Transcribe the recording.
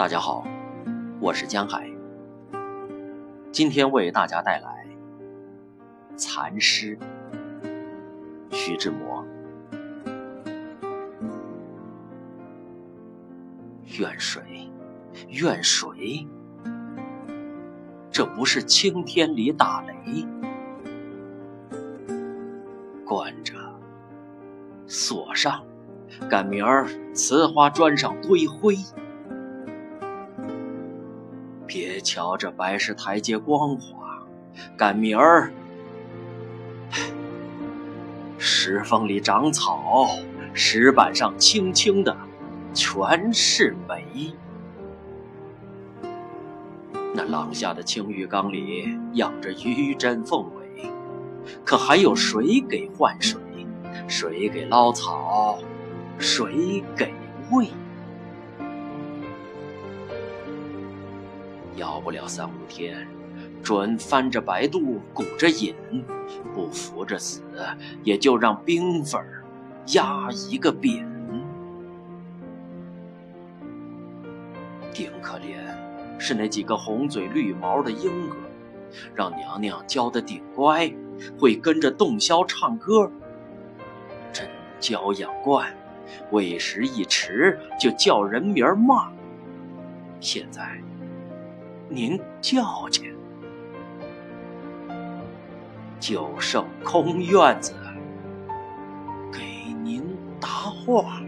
大家好，我是江海。今天为大家带来残诗，徐志摩。怨水，怨水，这不是青天里打雷，关着，锁上，赶明儿瓷花砖上堆灰。别瞧这白石台阶光滑，赶明儿石缝里长草，石板上青青的全是煤。那廊下的青玉缸里养着鱼针凤尾，可还有谁给换水？谁给捞草？谁给喂？要不了三五天，准翻着白肚，鼓着瘾，不服着死，也就让冰粉压一个扁。顶可怜是那几个红嘴绿毛的莺儿，让娘娘教的顶乖，会跟着洞箫唱歌。真娇养惯，喂食一迟就叫人名骂。现在。您叫去，就剩空院子给您答话。